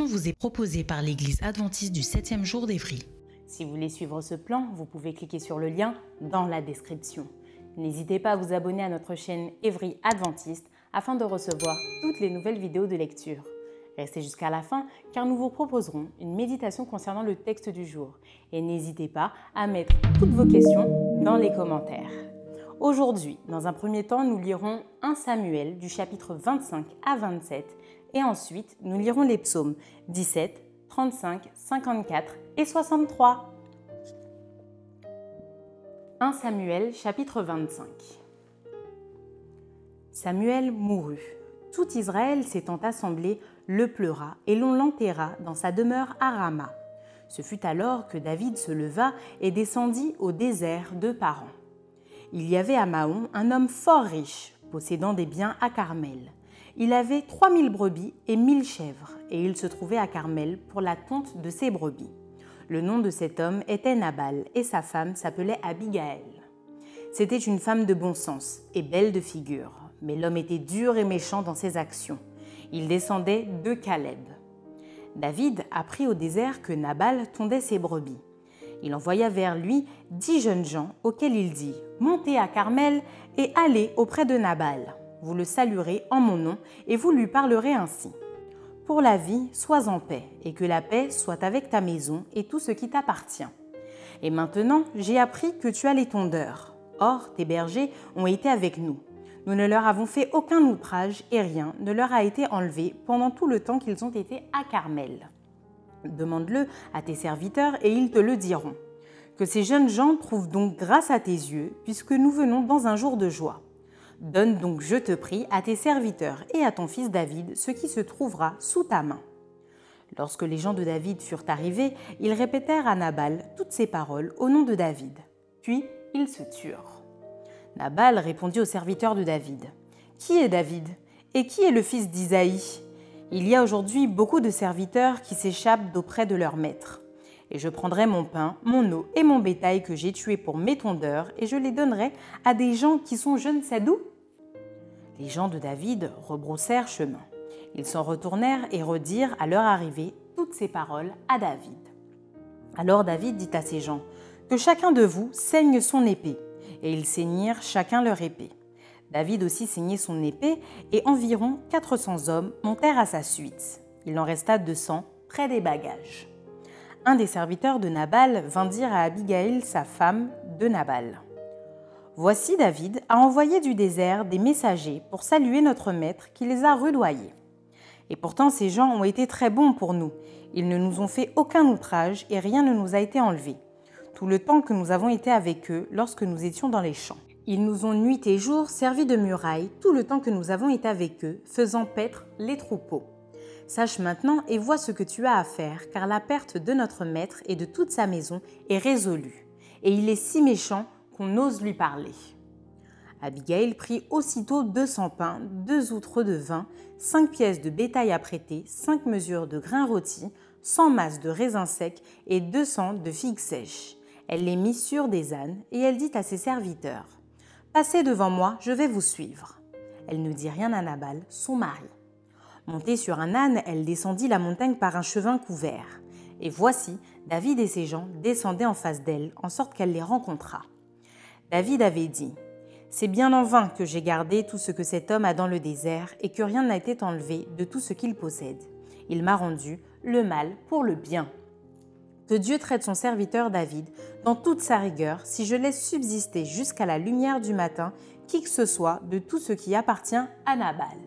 Vous est proposée par l'Église adventiste du 7e jour d'Évry. Si vous voulez suivre ce plan, vous pouvez cliquer sur le lien dans la description. N'hésitez pas à vous abonner à notre chaîne Évry Adventiste afin de recevoir toutes les nouvelles vidéos de lecture. Restez jusqu'à la fin car nous vous proposerons une méditation concernant le texte du jour. Et n'hésitez pas à mettre toutes vos questions dans les commentaires. Aujourd'hui, dans un premier temps, nous lirons 1 Samuel du chapitre 25 à 27 et ensuite nous lirons les psaumes 17, 35, 54 et 63. 1 Samuel chapitre 25 Samuel mourut. Tout Israël s'étant assemblé le pleura et l'on l'enterra dans sa demeure à Rama. Ce fut alors que David se leva et descendit au désert de Paran. Il y avait à Mahon un homme fort riche, possédant des biens à Carmel. Il avait 3000 brebis et 1000 chèvres, et il se trouvait à Carmel pour la tonte de ses brebis. Le nom de cet homme était Nabal, et sa femme s'appelait Abigaël. C'était une femme de bon sens et belle de figure, mais l'homme était dur et méchant dans ses actions. Il descendait de Caleb. David apprit au désert que Nabal tondait ses brebis. Il envoya vers lui dix jeunes gens auxquels il dit Montez à Carmel et allez auprès de Nabal vous le saluerez en mon nom et vous lui parlerez ainsi. Pour la vie, sois en paix, et que la paix soit avec ta maison et tout ce qui t'appartient. Et maintenant, j'ai appris que tu as les tondeurs. Or, tes bergers ont été avec nous. Nous ne leur avons fait aucun outrage et rien ne leur a été enlevé pendant tout le temps qu'ils ont été à Carmel. Demande-le à tes serviteurs et ils te le diront. Que ces jeunes gens trouvent donc grâce à tes yeux, puisque nous venons dans un jour de joie. Donne donc, je te prie, à tes serviteurs et à ton fils David ce qui se trouvera sous ta main. Lorsque les gens de David furent arrivés, ils répétèrent à Nabal toutes ces paroles au nom de David. Puis ils se turent. Nabal répondit aux serviteurs de David. Qui est David? Et qui est le fils d'Isaïe? Il y a aujourd'hui beaucoup de serviteurs qui s'échappent d'auprès de leur maître. Et je prendrai mon pain, mon eau et mon bétail que j'ai tué pour mes tondeurs, et je les donnerai à des gens qui sont je ne sais d'où les gens de David rebroussèrent chemin. Ils s'en retournèrent et redirent à leur arrivée toutes ces paroles à David. Alors David dit à ses gens, Que chacun de vous saigne son épée. Et ils saignirent chacun leur épée. David aussi saignait son épée, et environ 400 hommes montèrent à sa suite. Il en resta 200 près des bagages. Un des serviteurs de Nabal vint dire à Abigail, sa femme, de Nabal. Voici David a envoyé du désert des messagers pour saluer notre maître qui les a rudoyés. Et pourtant ces gens ont été très bons pour nous. Ils ne nous ont fait aucun outrage et rien ne nous a été enlevé. Tout le temps que nous avons été avec eux lorsque nous étions dans les champs. Ils nous ont nuit et jour servi de muraille tout le temps que nous avons été avec eux, faisant paître les troupeaux. Sache maintenant et vois ce que tu as à faire, car la perte de notre maître et de toute sa maison est résolue. Et il est si méchant qu'on ose lui parler. Abigail prit aussitôt 200 pains, deux outres de vin, cinq pièces de bétail à prêter, cinq mesures de grains rôtis, 100 masses de raisins secs et 200 de figues sèches. Elle les mit sur des ânes et elle dit à ses serviteurs Passez devant moi, je vais vous suivre. Elle ne dit rien à Nabal, son mari. Montée sur un âne, elle descendit la montagne par un chemin couvert. Et voici, David et ses gens descendaient en face d'elle, en sorte qu'elle les rencontra. David avait dit C'est bien en vain que j'ai gardé tout ce que cet homme a dans le désert et que rien n'a été enlevé de tout ce qu'il possède. Il m'a rendu le mal pour le bien. Que Dieu traite son serviteur David dans toute sa rigueur si je laisse subsister jusqu'à la lumière du matin qui que ce soit de tout ce qui appartient à Nabal.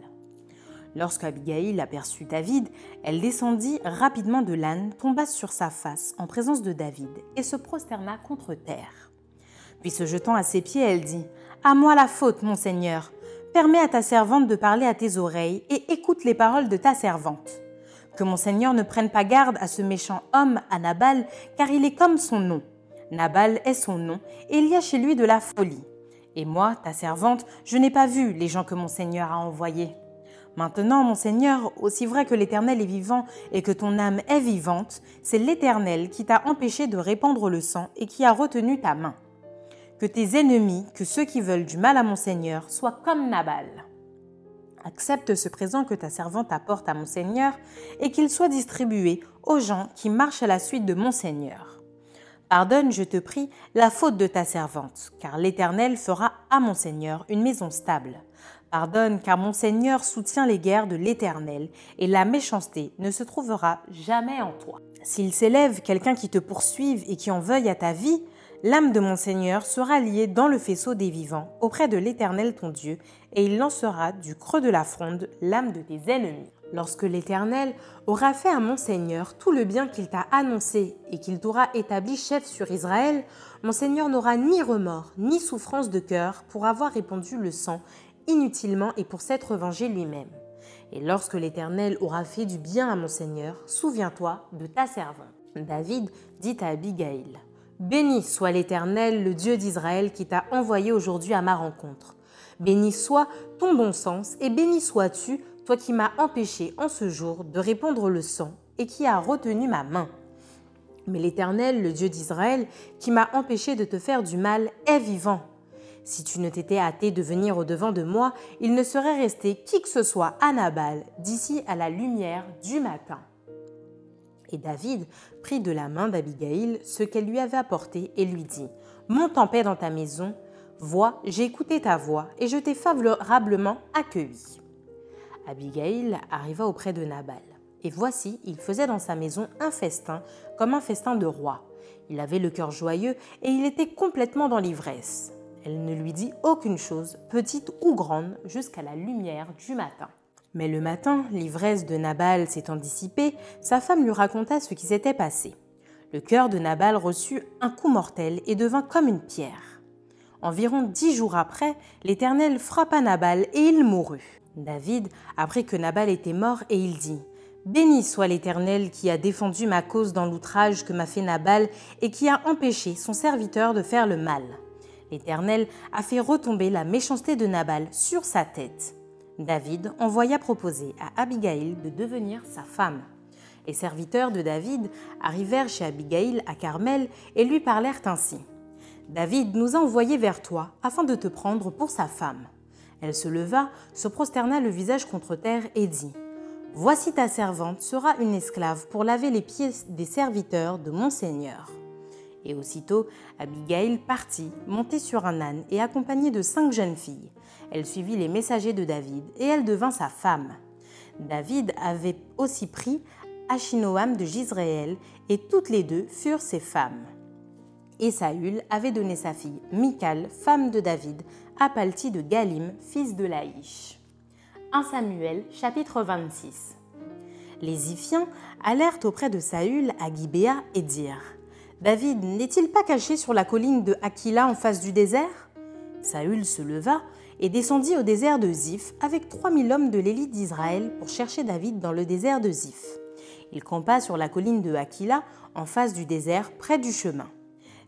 Lorsqu'Abigail aperçut David, elle descendit rapidement de l'âne, tomba sur sa face en présence de David et se prosterna contre terre. Puis se jetant à ses pieds, elle dit À moi la faute, mon Seigneur. Permets à ta servante de parler à tes oreilles et écoute les paroles de ta servante. Que mon Seigneur ne prenne pas garde à ce méchant homme, à Nabal, car il est comme son nom. Nabal est son nom, et il y a chez lui de la folie. Et moi, ta servante, je n'ai pas vu les gens que mon Seigneur a envoyés. Maintenant, mon Seigneur, aussi vrai que l'Éternel est vivant et que ton âme est vivante, c'est l'Éternel qui t'a empêché de répandre le sang et qui a retenu ta main. Que tes ennemis, que ceux qui veulent du mal à mon Seigneur, soient comme Nabal. Accepte ce présent que ta servante apporte à mon Seigneur et qu'il soit distribué aux gens qui marchent à la suite de mon Seigneur. Pardonne, je te prie, la faute de ta servante, car l'Éternel fera à mon Seigneur une maison stable. Pardonne, car mon Seigneur soutient les guerres de l'Éternel, et la méchanceté ne se trouvera jamais en toi. S'il s'élève quelqu'un qui te poursuive et qui en veuille à ta vie, l'âme de mon Seigneur sera liée dans le faisceau des vivants auprès de l'Éternel ton Dieu, et il lancera du creux de la fronde l'âme de tes ennemis. Lorsque l'Éternel aura fait à mon Seigneur tout le bien qu'il t'a annoncé et qu'il t'aura établi chef sur Israël, mon Seigneur n'aura ni remords ni souffrance de cœur pour avoir répandu le sang inutilement et pour s'être vengé lui-même. Et lorsque l'Éternel aura fait du bien à mon Seigneur, souviens-toi de ta servante. David dit à Abigail, Béni soit l'Éternel, le Dieu d'Israël, qui t'a envoyé aujourd'hui à ma rencontre. Béni soit ton bon sens, et béni sois-tu, toi qui m'as empêché en ce jour de répandre le sang, et qui as retenu ma main. Mais l'Éternel, le Dieu d'Israël, qui m'a empêché de te faire du mal, est vivant. Si tu ne t'étais hâté de venir au-devant de moi, il ne serait resté qui que ce soit à Nabal d'ici à la lumière du matin. Et David prit de la main d'Abigail ce qu'elle lui avait apporté et lui dit Monte en paix dans ta maison, vois, j'ai écouté ta voix et je t'ai favorablement accueilli. Abigail arriva auprès de Nabal. Et voici, il faisait dans sa maison un festin, comme un festin de roi. Il avait le cœur joyeux et il était complètement dans l'ivresse. Elle ne lui dit aucune chose, petite ou grande, jusqu'à la lumière du matin. Mais le matin, l'ivresse de Nabal s'étant dissipée, sa femme lui raconta ce qui s'était passé. Le cœur de Nabal reçut un coup mortel et devint comme une pierre. Environ dix jours après, l'Éternel frappa Nabal et il mourut. David apprit que Nabal était mort et il dit Béni soit l'Éternel qui a défendu ma cause dans l'outrage que m'a fait Nabal et qui a empêché son serviteur de faire le mal. L'Éternel a fait retomber la méchanceté de Nabal sur sa tête. David envoya proposer à Abigail de devenir sa femme. Les serviteurs de David arrivèrent chez Abigail à Carmel et lui parlèrent ainsi. David nous a envoyés vers toi afin de te prendre pour sa femme. Elle se leva, se prosterna le visage contre terre et dit Voici ta servante sera une esclave pour laver les pieds des serviteurs de mon Seigneur. Et aussitôt, Abigail partit, montée sur un âne et accompagnée de cinq jeunes filles. Elle suivit les messagers de David et elle devint sa femme. David avait aussi pris Achinoam de Gisraël et toutes les deux furent ses femmes. Et Saül avait donné sa fille Michal, femme de David, à Palti de Galim, fils de Laïch. 1 Samuel chapitre 26 Les Iphiens allèrent auprès de Saül à Gibéa et dirent David n'est-il pas caché sur la colline de Aquila en face du désert? Saül se leva et descendit au désert de Ziph avec 3000 hommes de l'élite d'Israël pour chercher David dans le désert de Ziph. Il campa sur la colline de Aquila en face du désert près du chemin.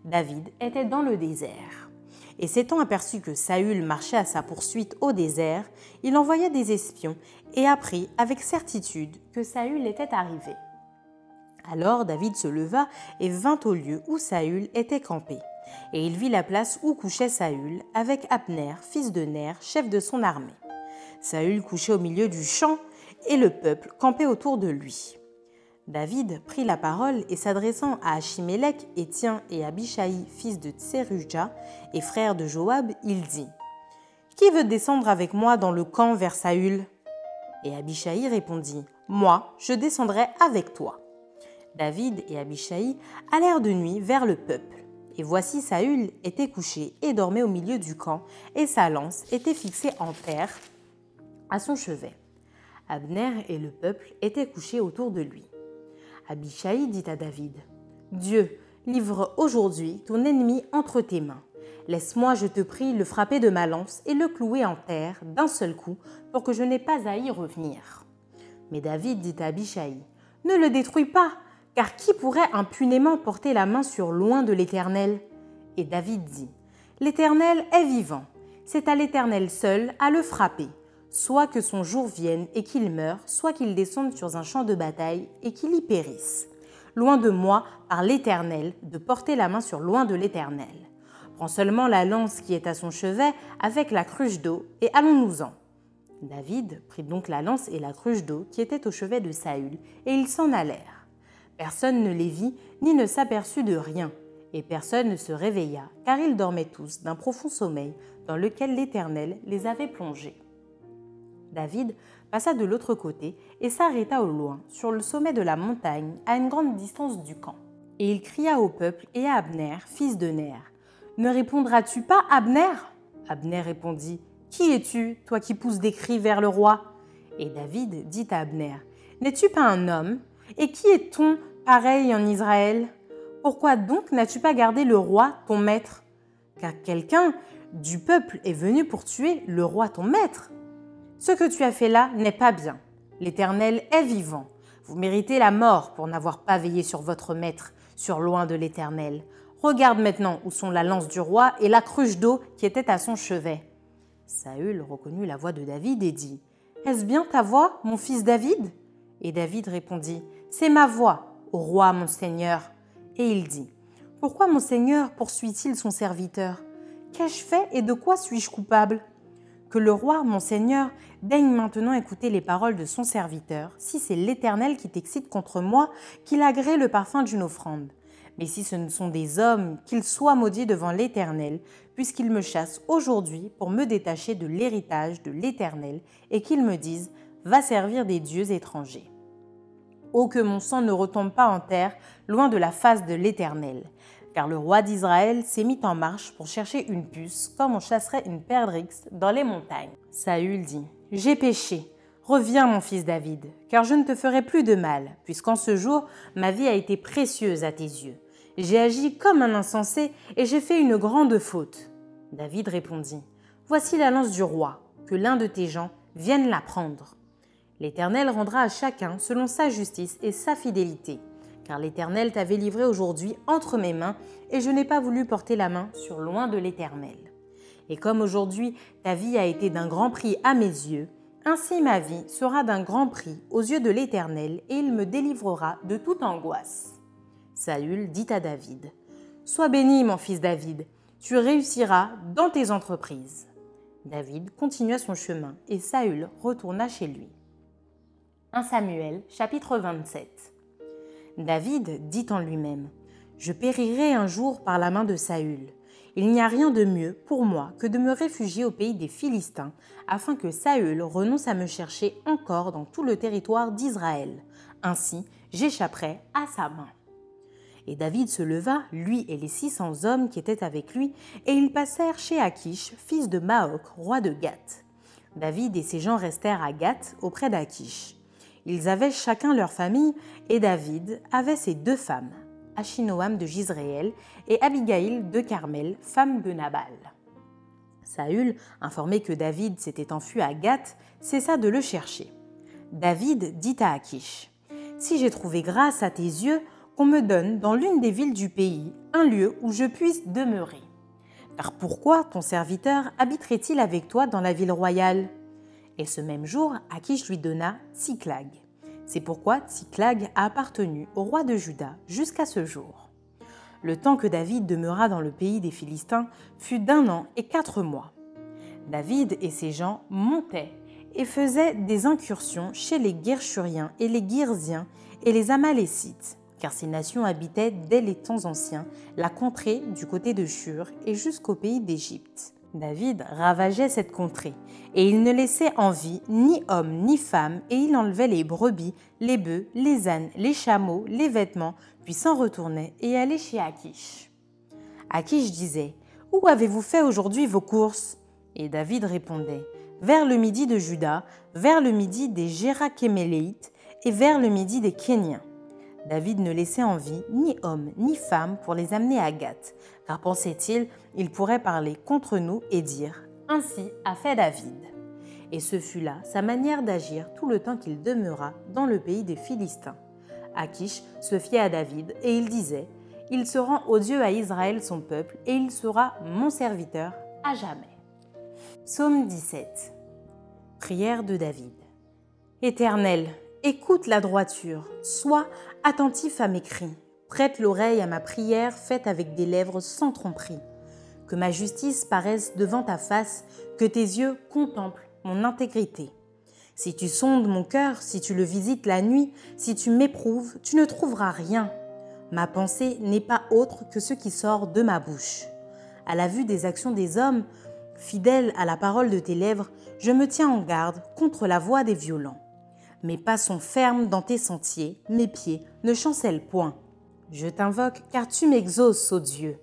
David était dans le désert. Et s'étant aperçu que Saül marchait à sa poursuite au désert, il envoya des espions et apprit avec certitude que Saül était arrivé. Alors David se leva et vint au lieu où Saül était campé. Et il vit la place où couchait Saül, avec Abner, fils de Ner, chef de son armée. Saül couchait au milieu du champ, et le peuple campait autour de lui. David prit la parole et s'adressant à Achimélec, Étien et Abishai, fils de Tseruja et frère de Joab, il dit Qui veut descendre avec moi dans le camp vers Saül? Et Abishai répondit Moi, je descendrai avec toi. David et Abishai allèrent de nuit vers le peuple. Et voici Saül était couché et dormait au milieu du camp, et sa lance était fixée en terre à son chevet. Abner et le peuple étaient couchés autour de lui. Abishai dit à David Dieu, livre aujourd'hui ton ennemi entre tes mains. Laisse-moi, je te prie, le frapper de ma lance et le clouer en terre d'un seul coup pour que je n'aie pas à y revenir. Mais David dit à Abishai Ne le détruis pas, car qui pourrait impunément porter la main sur loin de l'Éternel? Et David dit L'Éternel est vivant, c'est à l'Éternel seul à le frapper soit que son jour vienne et qu'il meure, soit qu'il descende sur un champ de bataille et qu'il y périsse. Loin de moi, par l'Éternel, de porter la main sur loin de l'Éternel. Prends seulement la lance qui est à son chevet avec la cruche d'eau et allons-nous-en. David prit donc la lance et la cruche d'eau qui étaient au chevet de Saül, et ils s'en allèrent. Personne ne les vit, ni ne s'aperçut de rien, et personne ne se réveilla, car ils dormaient tous d'un profond sommeil dans lequel l'Éternel les avait plongés. David passa de l'autre côté et s'arrêta au loin, sur le sommet de la montagne, à une grande distance du camp. Et il cria au peuple et à Abner, fils de Ner Ne répondras-tu pas, Abner? Abner répondit Qui es-tu, toi qui pousses des cris vers le roi? Et David dit à Abner N'es-tu pas un homme? Et qui est-on pareil en Israël? Pourquoi donc n'as-tu pas gardé le roi, ton maître? Car quelqu'un du peuple est venu pour tuer le roi, ton maître. Ce que tu as fait là n'est pas bien. L'Éternel est vivant. Vous méritez la mort pour n'avoir pas veillé sur votre maître, sur loin de l'Éternel. Regarde maintenant où sont la lance du roi et la cruche d'eau qui était à son chevet. Saül reconnut la voix de David et dit Est-ce bien ta voix, mon fils David? Et David répondit C'est ma voix, au roi mon Seigneur. Et il dit Pourquoi mon Seigneur poursuit-il son serviteur? Qu'ai-je fait et de quoi suis-je coupable? Que le roi, mon Seigneur, daigne maintenant écouter les paroles de son serviteur, si c'est l'Éternel qui t'excite contre moi, qu'il agrée le parfum d'une offrande. Mais si ce ne sont des hommes, qu'ils soient maudits devant l'Éternel, puisqu'ils me chassent aujourd'hui pour me détacher de l'héritage de l'Éternel, et qu'ils me disent, va servir des dieux étrangers. Oh que mon sang ne retombe pas en terre, loin de la face de l'Éternel car le roi d'Israël s'est mis en marche pour chercher une puce, comme on chasserait une perdrix dans les montagnes. Saül dit J'ai péché. Reviens, mon fils David, car je ne te ferai plus de mal, puisqu'en ce jour ma vie a été précieuse à tes yeux. J'ai agi comme un insensé et j'ai fait une grande faute. David répondit Voici la lance du roi, que l'un de tes gens vienne la prendre. L'Éternel rendra à chacun selon sa justice et sa fidélité car l'Éternel t'avait livré aujourd'hui entre mes mains, et je n'ai pas voulu porter la main sur loin de l'Éternel. Et comme aujourd'hui ta vie a été d'un grand prix à mes yeux, ainsi ma vie sera d'un grand prix aux yeux de l'Éternel, et il me délivrera de toute angoisse. Saül dit à David, Sois béni, mon fils David, tu réussiras dans tes entreprises. David continua son chemin, et Saül retourna chez lui. 1 Samuel chapitre 27 David dit en lui-même Je périrai un jour par la main de Saül. Il n'y a rien de mieux pour moi que de me réfugier au pays des Philistins, afin que Saül renonce à me chercher encore dans tout le territoire d'Israël. Ainsi, j'échapperai à sa main. Et David se leva, lui et les six cents hommes qui étaient avec lui, et ils passèrent chez Akish, fils de Maok, roi de Gath. David et ses gens restèrent à Gath auprès d'Akish. Ils avaient chacun leur famille et David avait ses deux femmes, Achinoam de Gisréel et Abigail de Carmel, femme de Nabal. Saül, informé que David s'était enfui à Gath, cessa de le chercher. David dit à Akish Si j'ai trouvé grâce à tes yeux, qu'on me donne dans l'une des villes du pays un lieu où je puisse demeurer. Car pourquoi ton serviteur habiterait-il avec toi dans la ville royale? Et ce même jour, Akish lui donna Tsiklag. C'est pourquoi Tsiklag a appartenu au roi de Juda jusqu'à ce jour. Le temps que David demeura dans le pays des Philistins fut d'un an et quatre mois. David et ses gens montaient et faisaient des incursions chez les Guerchuriens et les Girziens et les Amalécites, car ces nations habitaient dès les temps anciens la contrée du côté de Shur et jusqu'au pays d'Égypte. David ravageait cette contrée, et il ne laissait en vie ni homme ni femme, et il enlevait les brebis, les bœufs, les ânes, les chameaux, les vêtements, puis s'en retournait et allait chez Akish. Akish disait Où avez-vous fait aujourd'hui vos courses? Et David répondait Vers le midi de Juda, vers le midi des Gérakéméléites et vers le midi des Kéniens. David ne laissait en vie ni homme ni femme pour les amener à Gath, car pensait-il, il pourrait parler contre nous et dire Ainsi a fait David. Et ce fut là sa manière d'agir tout le temps qu'il demeura dans le pays des Philistins. Akish se fiait à David et il disait Il se rend odieux à Israël son peuple et il sera mon serviteur à jamais. Psaume 17 Prière de David Éternel, écoute la droiture, sois attentif à mes cris, prête l'oreille à ma prière faite avec des lèvres sans tromperie. Que ma justice paraisse devant ta face, que tes yeux contemplent mon intégrité. Si tu sondes mon cœur, si tu le visites la nuit, si tu m'éprouves, tu ne trouveras rien. Ma pensée n'est pas autre que ce qui sort de ma bouche. À la vue des actions des hommes, fidèle à la parole de tes lèvres, je me tiens en garde contre la voix des violents. Mes pas sont fermes dans tes sentiers, mes pieds ne chancellent point. Je t'invoque car tu m'exauces, ô Dieu.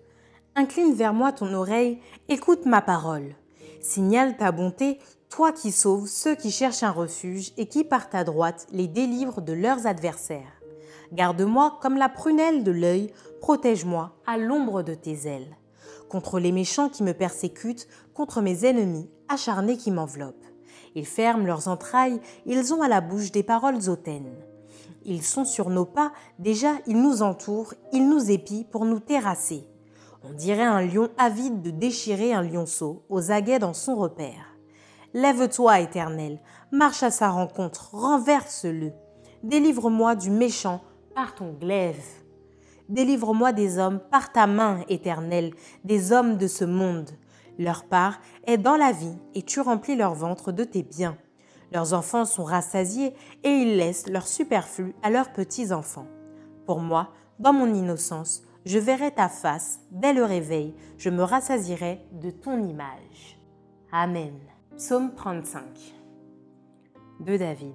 Incline vers moi ton oreille, écoute ma parole. Signale ta bonté, toi qui sauves ceux qui cherchent un refuge et qui par ta droite les délivrent de leurs adversaires. Garde-moi comme la prunelle de l'œil, protège-moi à l'ombre de tes ailes. Contre les méchants qui me persécutent, contre mes ennemis acharnés qui m'enveloppent. Ils ferment leurs entrailles, ils ont à la bouche des paroles hautaines. Ils sont sur nos pas, déjà ils nous entourent, ils nous épient pour nous terrasser. On dirait un lion avide de déchirer un lionceau, aux aguets dans son repère. Lève-toi, Éternel, marche à sa rencontre, renverse-le. Délivre-moi du méchant par ton glaive. Délivre-moi des hommes par ta main, Éternel, des hommes de ce monde. Leur part est dans la vie, et tu remplis leur ventre de tes biens. Leurs enfants sont rassasiés, et ils laissent leur superflu à leurs petits-enfants. Pour moi, dans mon innocence, je verrai ta face, dès le réveil, je me rassasierai de ton image. Amen. Psaume 35 de David.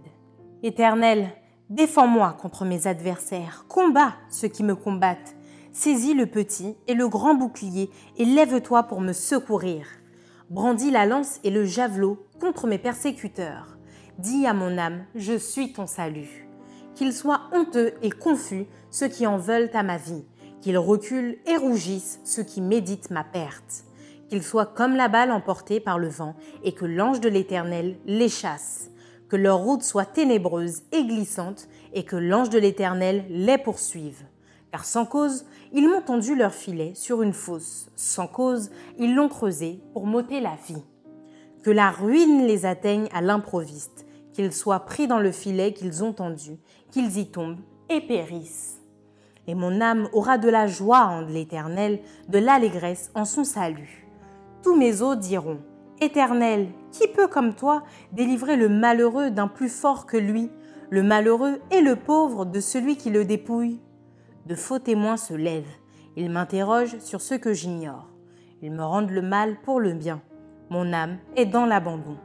Éternel, défends-moi contre mes adversaires, combat ceux qui me combattent. Saisis le petit et le grand bouclier et lève-toi pour me secourir. Brandis la lance et le javelot contre mes persécuteurs. Dis à mon âme, je suis ton salut. Qu'ils soient honteux et confus ceux qui en veulent à ma vie, qu'ils reculent et rougissent ceux qui méditent ma perte qu'ils soient comme la balle emportée par le vent, et que l'ange de l'Éternel les chasse, que leur route soit ténébreuse et glissante, et que l'ange de l'Éternel les poursuive. Car sans cause, ils m'ont tendu leur filet sur une fosse, sans cause, ils l'ont creusé pour m'ôter la vie. Que la ruine les atteigne à l'improviste, qu'ils soient pris dans le filet qu'ils ont tendu, qu'ils y tombent et périssent. Et mon âme aura de la joie en l'Éternel, de l'allégresse en son salut. Tous mes os diront, Éternel, qui peut comme toi délivrer le malheureux d'un plus fort que lui, le malheureux et le pauvre de celui qui le dépouille? De faux témoins se lèvent, ils m'interrogent sur ce que j'ignore. Ils me rendent le mal pour le bien. Mon âme est dans l'abandon.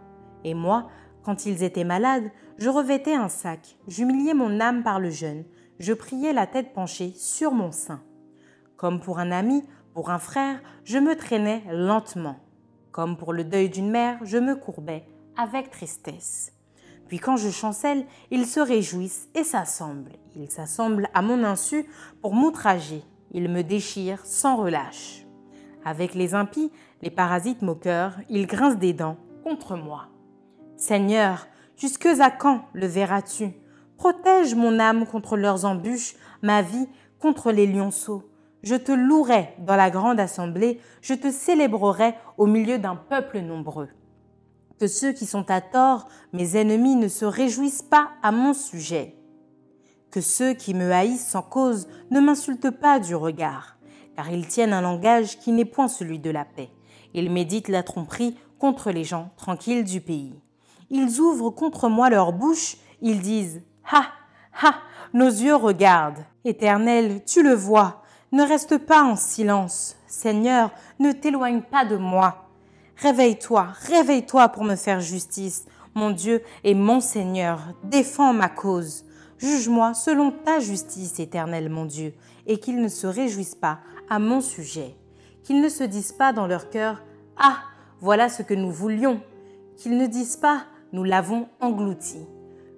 Et moi, quand ils étaient malades, je revêtais un sac, j'humiliais mon âme par le jeûne, je priais la tête penchée sur mon sein. Comme pour un ami, pour un frère, je me traînais lentement. Comme pour le deuil d'une mère, je me courbais avec tristesse. Puis quand je chancelle, ils se réjouissent et s'assemblent. Ils s'assemblent à mon insu pour m'outrager. Ils me déchirent sans relâche. Avec les impies, les parasites moqueurs, ils grincent des dents contre moi. Seigneur, jusque à quand le verras-tu? Protège mon âme contre leurs embûches, ma vie contre les lionceaux. Je te louerai dans la grande assemblée, je te célébrerai au milieu d'un peuple nombreux. Que ceux qui sont à tort, mes ennemis, ne se réjouissent pas à mon sujet. Que ceux qui me haïssent sans cause ne m'insultent pas du regard, car ils tiennent un langage qui n'est point celui de la paix. Ils méditent la tromperie contre les gens tranquilles du pays. Ils ouvrent contre moi leur bouche, ils disent Ha, ha, nos yeux regardent. Éternel, tu le vois, ne reste pas en silence. Seigneur, ne t'éloigne pas de moi. Réveille-toi, réveille-toi pour me faire justice. Mon Dieu et mon Seigneur, défends ma cause. Juge-moi selon ta justice, éternelle mon Dieu, et qu'il ne se réjouisse pas à mon sujet. qu'ils ne se disent pas dans leur cœur Ah, voilà ce que nous voulions, qu'ils ne disent pas Nous l'avons englouti.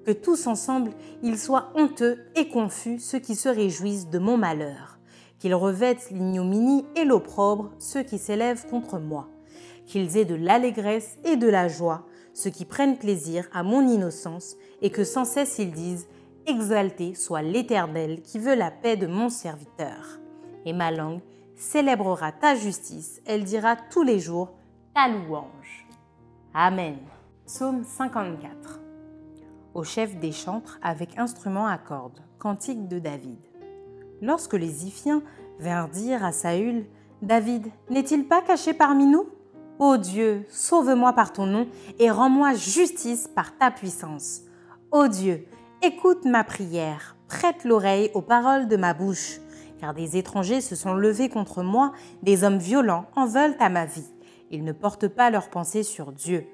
Que tous ensemble, ils soient honteux et confus ceux qui se réjouissent de mon malheur, qu'ils revêtent l'ignominie et l'opprobre ceux qui s'élèvent contre moi, qu'ils aient de l'allégresse et de la joie ceux qui prennent plaisir à mon innocence et que sans cesse ils disent Exalté soit l'Éternel qui veut la paix de mon serviteur. Et ma langue célébrera ta justice, elle dira tous les jours ta louange. Amen. Psaume 54. Au chef des chantres avec instrument à cordes, cantique de David. Lorsque les Iphiens vinrent dire à Saül David, n'est-il pas caché parmi nous? Ô Dieu, sauve-moi par ton nom et rends-moi justice par ta puissance. Ô Dieu, Écoute ma prière, prête l'oreille aux paroles de ma bouche, car des étrangers se sont levés contre moi, des hommes violents en veulent à ma vie. Ils ne portent pas leurs pensées sur Dieu.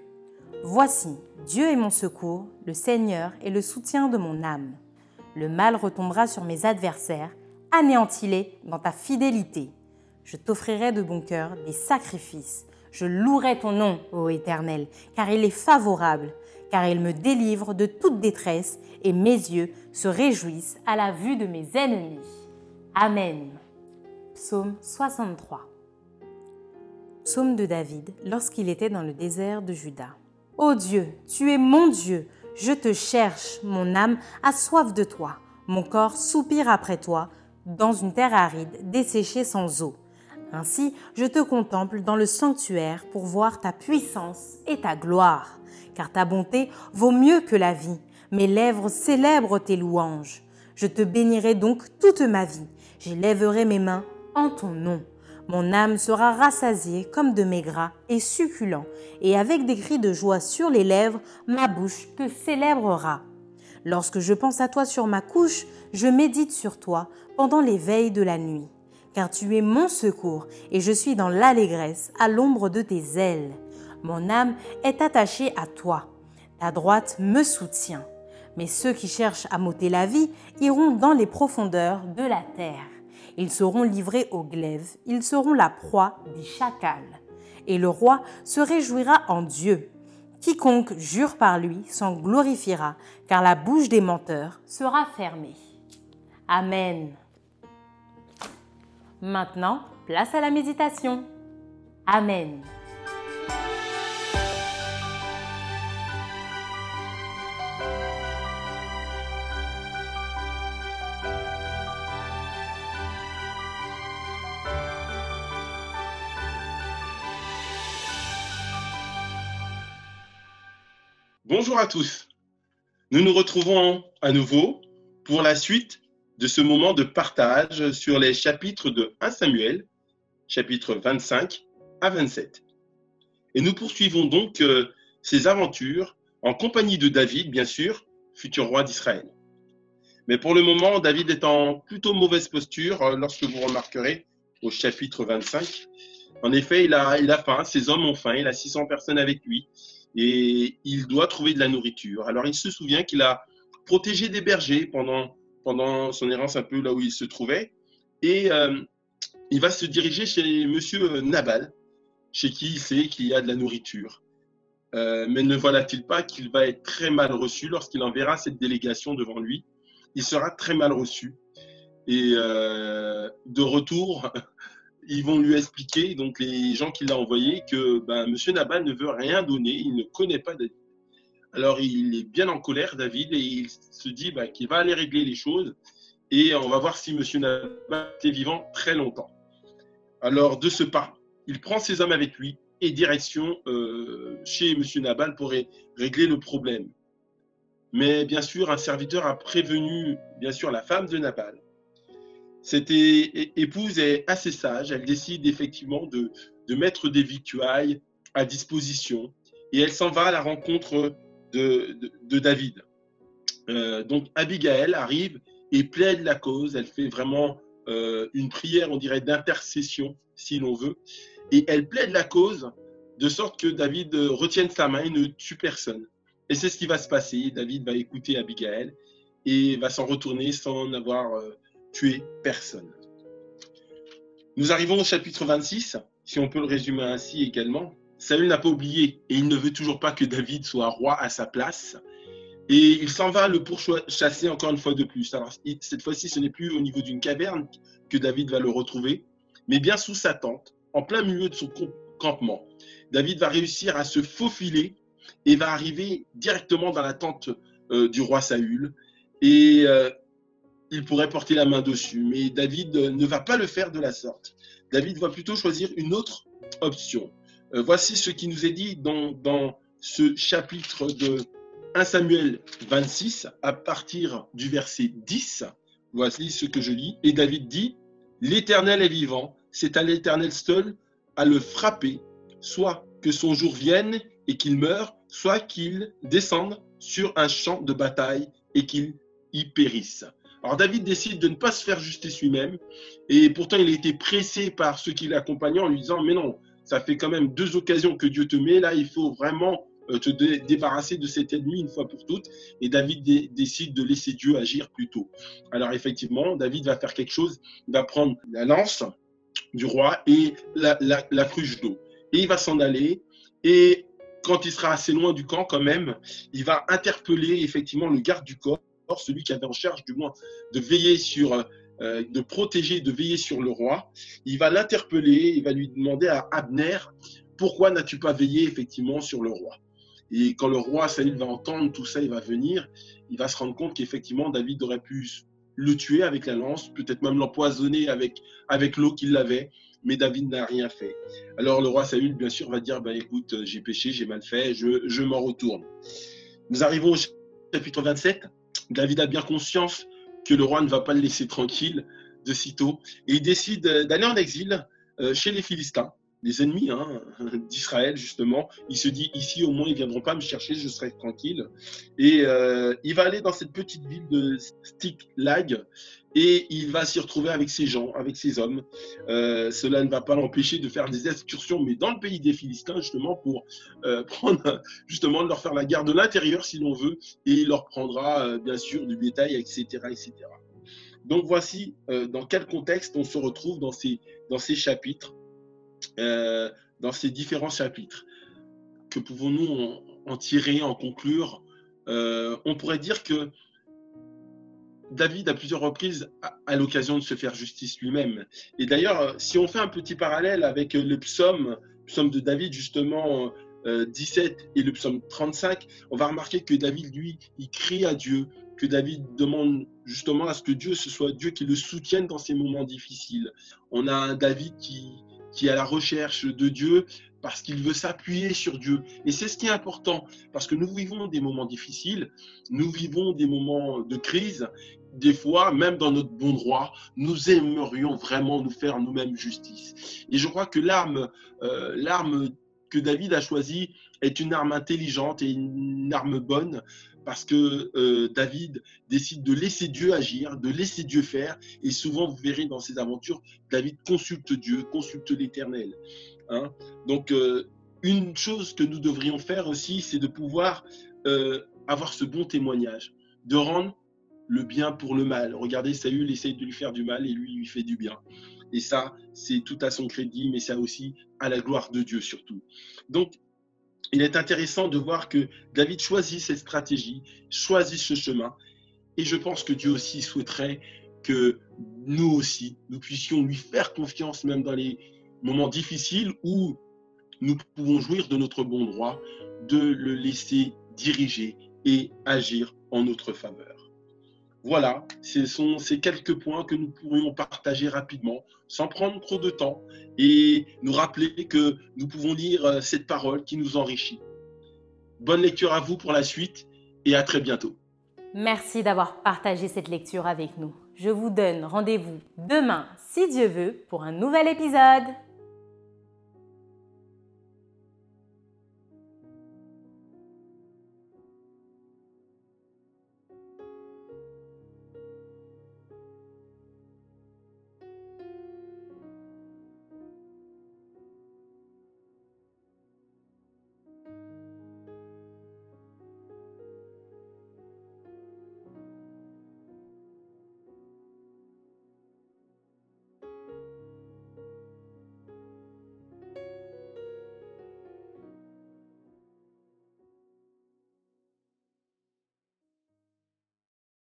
Voici, Dieu est mon secours, le Seigneur est le soutien de mon âme. Le mal retombera sur mes adversaires, anéantis-les dans ta fidélité. Je t'offrirai de bon cœur des sacrifices. Je louerai ton nom, ô Éternel, car il est favorable car il me délivre de toute détresse et mes yeux se réjouissent à la vue de mes ennemis. Amen. Psaume 63. Psaume de David lorsqu'il était dans le désert de Juda. Ô Dieu, tu es mon Dieu, je te cherche, mon âme a soif de toi, mon corps soupire après toi, dans une terre aride, desséchée sans eau. Ainsi, je te contemple dans le sanctuaire pour voir ta puissance et ta gloire car ta bonté vaut mieux que la vie. Mes lèvres célèbrent tes louanges. Je te bénirai donc toute ma vie. J'élèverai mes mains en ton nom. Mon âme sera rassasiée comme de mes et succulent, et avec des cris de joie sur les lèvres, ma bouche te célébrera. Lorsque je pense à toi sur ma couche, je médite sur toi pendant les veilles de la nuit. Car tu es mon secours, et je suis dans l'allégresse à l'ombre de tes ailes. Mon âme est attachée à toi. Ta droite me soutient. Mais ceux qui cherchent à m'ôter la vie iront dans les profondeurs de la terre. Ils seront livrés aux glaives, ils seront la proie des chacals. Et le roi se réjouira en Dieu. Quiconque jure par lui s'en glorifiera, car la bouche des menteurs sera fermée. Amen. Maintenant, place à la méditation. Amen. Bonjour à tous. Nous nous retrouvons à nouveau pour la suite de ce moment de partage sur les chapitres de 1 Samuel, chapitres 25 à 27. Et nous poursuivons donc euh, ces aventures en compagnie de David, bien sûr, futur roi d'Israël. Mais pour le moment, David est en plutôt mauvaise posture euh, lorsque vous remarquerez au chapitre 25. En effet, il a, il a faim, ses hommes ont faim, il a 600 personnes avec lui et il doit trouver de la nourriture. Alors il se souvient qu'il a protégé des bergers pendant, pendant son errance un peu là où il se trouvait et euh, il va se diriger chez monsieur Nabal, chez qui il sait qu'il y a de la nourriture. Euh, mais ne voilà-t-il pas qu'il va être très mal reçu lorsqu'il enverra cette délégation devant lui? Il sera très mal reçu. Et euh, de retour, ils vont lui expliquer, donc les gens qui l'ont envoyé, que ben, M. Nabal ne veut rien donner, il ne connaît pas. Alors il est bien en colère, David, et il se dit ben, qu'il va aller régler les choses, et on va voir si M. Nabal est vivant très longtemps. Alors de ce pas, il prend ses hommes avec lui et direction euh, chez M. Nabal pour régler le problème. Mais bien sûr, un serviteur a prévenu, bien sûr, la femme de Nabal cette épouse est assez sage. Elle décide effectivement de, mettre des victuailles à disposition et elle s'en va à la rencontre de, David. Euh, donc Abigail arrive et plaide la cause. Elle fait vraiment euh, une prière, on dirait, d'intercession, si l'on veut. Et elle plaide la cause de sorte que David retienne sa main et ne tue personne. Et c'est ce qui va se passer. David va écouter Abigail et va s'en retourner sans avoir euh, tuer personne. Nous arrivons au chapitre 26, si on peut le résumer ainsi également. Saül n'a pas oublié et il ne veut toujours pas que David soit roi à sa place. Et il s'en va le pourchasser encore une fois de plus. Alors, cette fois-ci, ce n'est plus au niveau d'une caverne que David va le retrouver, mais bien sous sa tente, en plein milieu de son campement. David va réussir à se faufiler et va arriver directement dans la tente euh, du roi Saül. Et euh, il pourrait porter la main dessus, mais David ne va pas le faire de la sorte. David va plutôt choisir une autre option. Euh, voici ce qui nous est dit dans, dans ce chapitre de 1 Samuel 26, à partir du verset 10. Voici ce que je lis. Et David dit, L'Éternel est vivant, c'est à l'Éternel seul à le frapper, soit que son jour vienne et qu'il meure, soit qu'il descende sur un champ de bataille et qu'il y périsse. Alors David décide de ne pas se faire justice lui-même, et pourtant il a été pressé par ceux qui l'accompagnaient en lui disant, mais non, ça fait quand même deux occasions que Dieu te met, là il faut vraiment euh, te débarrasser de cet ennemi une fois pour toutes. Et David décide de laisser Dieu agir plus tôt. Alors effectivement, David va faire quelque chose, il va prendre la lance du roi et la, la cruche d'eau. Et il va s'en aller. Et quand il sera assez loin du camp quand même, il va interpeller effectivement le garde du corps, celui qui avait en charge du moins de veiller sur, euh, de protéger, de veiller sur le roi. Il va l'interpeller, il va lui demander à Abner, pourquoi n'as-tu pas veillé effectivement sur le roi? Et quand le roi Saül va entendre tout ça, il va venir, il va se rendre compte qu'effectivement David aurait pu le tuer avec la lance, peut-être même l'empoisonner avec, avec l'eau qu'il avait mais David n'a rien fait. Alors le roi Saül, bien sûr, va dire, bah, écoute, j'ai péché, j'ai mal fait, je, je m'en retourne. Nous arrivons au chapitre 27. David a bien conscience que le roi ne va pas le laisser tranquille de sitôt, et il décide d'aller en exil euh, chez les Philistins les ennemis hein, d'Israël, justement. Il se dit, ici, au moins, ils ne viendront pas me chercher, je serai tranquille. Et euh, il va aller dans cette petite ville de Stiklag et il va s'y retrouver avec ses gens, avec ses hommes. Euh, cela ne va pas l'empêcher de faire des excursions, mais dans le pays des Philistins, justement, pour euh, prendre, justement, leur faire la guerre de l'intérieur, si l'on veut, et il leur prendra, bien sûr, du bétail, etc., etc. Donc voici dans quel contexte on se retrouve dans ces, dans ces chapitres. Euh, dans ces différents chapitres. Que pouvons-nous en, tirer, en conclure? Euh, On pourrait dire que David, à plusieurs reprises, a, l'occasion de se faire justice lui-même. Et d'ailleurs, si on fait un petit parallèle avec le psaume, psaume de David, justement, 17 euh, et le psaume 35, on va remarquer que David, lui, il crie à Dieu, que David demande justement à ce que Dieu, ce soit Dieu qui le soutienne dans ces moments difficiles. On a un David qui, qui est à la recherche de Dieu parce qu'il veut s'appuyer sur Dieu. Et c'est ce qui est important, parce que nous vivons des moments difficiles, nous vivons des moments de crise, des fois, même dans notre bon droit, nous aimerions vraiment nous faire nous-mêmes justice. Et je crois que l'arme, euh, l'arme que David a choisie est une arme intelligente et une arme bonne parce que euh, David décide de laisser Dieu agir, de laisser Dieu faire. Et souvent, vous verrez dans ses aventures, David consulte Dieu, consulte l'Éternel. Hein. Donc, euh, une chose que nous devrions faire aussi, c'est de pouvoir euh, avoir ce bon témoignage, de rendre le bien pour le mal. Regardez, Saül essaye de lui faire du mal et lui, lui fait du bien. Et ça, c'est tout à son crédit, mais ça aussi à la gloire de Dieu surtout. Donc, il est intéressant de voir que David choisit cette stratégie, choisit ce chemin. Et je pense que Dieu aussi souhaiterait que nous aussi, nous puissions lui faire confiance même dans les moments difficiles où nous pouvons jouir de notre bon droit, de le laisser diriger et agir en notre faveur. Voilà, ce sont ces quelques points que nous pourrions partager rapidement, sans prendre trop de temps, et nous rappeler que nous pouvons lire euh, cette parole qui nous enrichit. Bonne lecture à vous pour la suite, et à très bientôt. Merci d'avoir partagé cette lecture avec nous. Je vous donne rendez-vous demain, si Dieu veut, pour un nouvel épisode.